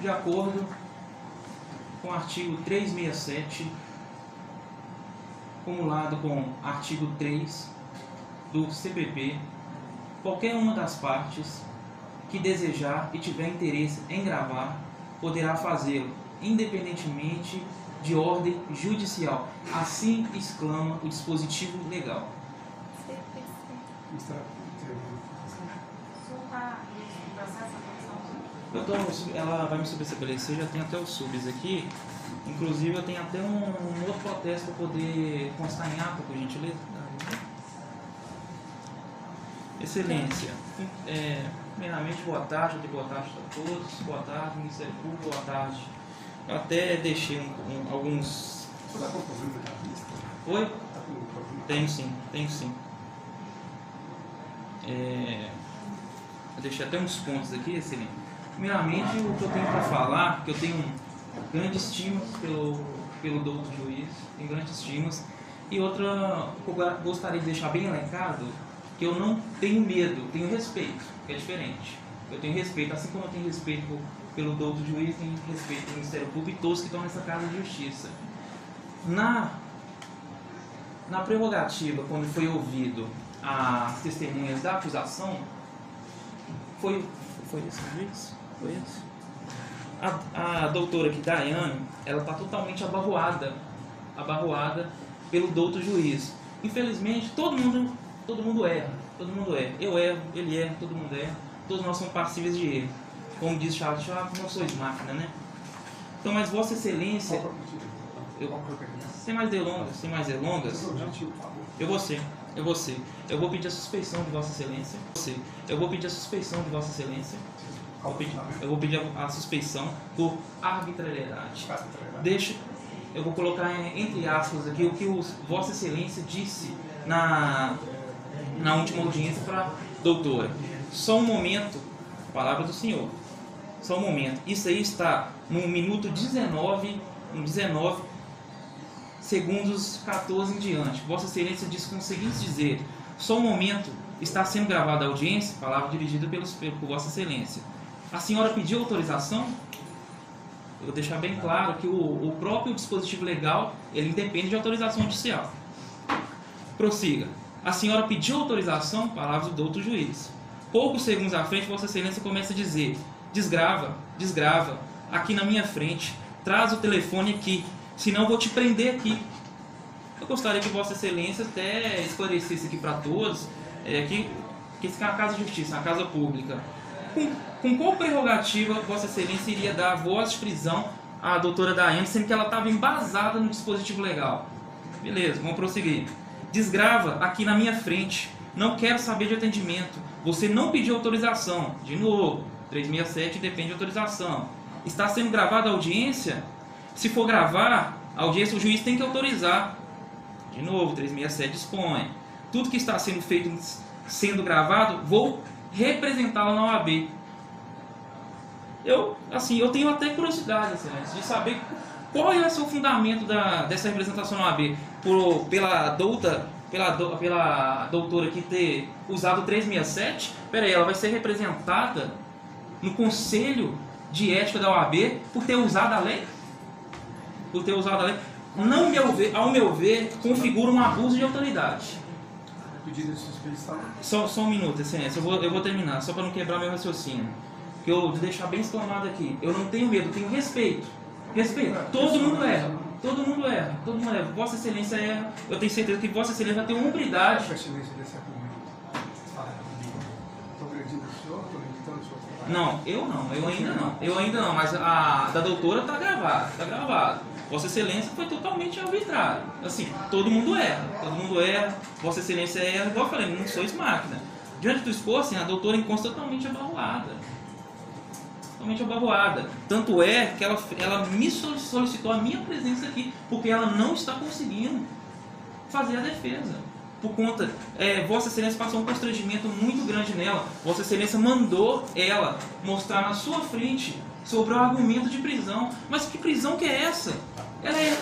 de acordo com o artigo 367, acumulado com artigo 3 do CPP, qualquer uma das partes que desejar e tiver interesse em gravar poderá fazê-lo, independentemente de ordem judicial. Assim exclama o dispositivo legal. Eu tô, ela vai me subestabelecer, já tem até os subs aqui. Inclusive eu tenho até um, um outro protesto para poder constar em ata, por gentileza. Excelência. É, primeiramente, boa tarde, boa tarde a todos. Boa tarde, Ministério Público, boa tarde. Eu até deixei um, um, alguns. Oi? Tenho sim, tenho sim. É, eu deixei até uns pontos aqui, excelente. Primeiramente, o que eu tenho para falar, que eu tenho grandes estimas pelo, pelo doutor juiz, tenho grandes estimas. E outra, que eu gostaria de deixar bem elencado, que eu não tenho medo, tenho respeito, que é diferente. Eu tenho respeito, assim como eu tenho respeito pelo doutor juiz, tenho respeito pelo Ministério Público e todos que estão nessa casa de justiça. Na, na prerrogativa, quando foi ouvido as testemunhas da acusação, foi, foi juiz? Foi esse? A, a doutora aqui, Daiane, ela está totalmente abarroada, abarroada pelo doutor juiz. Infelizmente, todo mundo, todo mundo erra, todo mundo erra. Eu erro, ele erra, todo mundo erra. Todos nós somos passíveis de erro. Como diz Charles Chaves, não sois máquina, né? Então, mas Vossa Excelência, eu, sem mais delongas, sem mais delongas, eu vou ser, eu vou ser. Eu vou pedir a suspeição de Vossa Excelência. Você, eu vou pedir a suspeição de Vossa Excelência. Eu vou pedir, eu vou pedir a, a suspeição por arbitrariedade. Deixa, eu vou colocar entre aspas aqui o que Vossa Excelência disse na, na última audiência para a doutora. Só um momento, palavra do Senhor. Só um momento. Isso aí está no minuto 19, no 19 segundos 14 em diante. Vossa Excelência diz com o seguinte dizer: só um momento está sendo gravada a audiência, palavra dirigida pelos, por Vossa Excelência. A senhora pediu autorização? Eu vou deixar bem claro que o, o próprio dispositivo legal ele independe de autorização judicial. Prossiga. A senhora pediu autorização, palavras do outro juiz. Poucos segundos à frente, Vossa Excelência começa a dizer: desgrava, desgrava, aqui na minha frente, traz o telefone aqui, senão vou te prender aqui. Eu gostaria que Vossa Excelência até esclarecesse aqui para todos é, que, que isso é uma casa de justiça, uma casa pública. Com, com qual prerrogativa Vossa Excelência iria dar voz de prisão à doutora Daiane, sendo que ela estava embasada no dispositivo legal? Beleza, vamos prosseguir. Desgrava aqui na minha frente. Não quero saber de atendimento. Você não pediu autorização. De novo, 367 depende de autorização. Está sendo gravada a audiência? Se for gravar, a audiência o juiz tem que autorizar. De novo, 367 dispõe. Tudo que está sendo feito, sendo gravado, vou representá-lo na OAB. Eu, assim, eu tenho até curiosidade, excelência, de saber qual é o seu fundamento da, dessa representação na OAB. Por, pela douta, pela, do, pela doutora que ter usado 367, peraí, ela vai ser representada no Conselho de Ética da OAB por ter usado a lei? Por ter usado a lei? Não, meu ver, ao meu ver, configura um abuso de autoridade. Pedido de suspeição. Só, só um minuto, excelência, eu vou, eu vou terminar, só para não quebrar meu raciocínio. Que eu vou deixar bem exclamado aqui. Eu não tenho medo, eu tenho respeito. Respeito. Todo mundo erra. Todo mundo erra. Todo mundo erra. Vossa Excelência erra. Eu tenho certeza que Vossa Excelência vai ter hombridade. Vossa Excelência desse argumento. Estou agredindo o senhor? Estou limitando o senhor? Não, eu não, eu ainda não. Eu ainda não, mas a da doutora tá gravada, tá gravado. Vossa Excelência foi totalmente arbitrário. Assim, todo mundo erra, todo mundo erra, Vossa Excelência erra, igual eu falei, não sois máquina. Diante do esforço, assim, a doutora encontra totalmente abarroada. Totalmente abarroada. Tanto é que ela, ela me solicitou a minha presença aqui, porque ela não está conseguindo fazer a defesa. Por conta, é, Vossa Excelência passou um constrangimento muito grande nela. Vossa Excelência mandou ela mostrar na sua frente sobre o argumento de prisão. Mas que prisão que é essa? Ela é,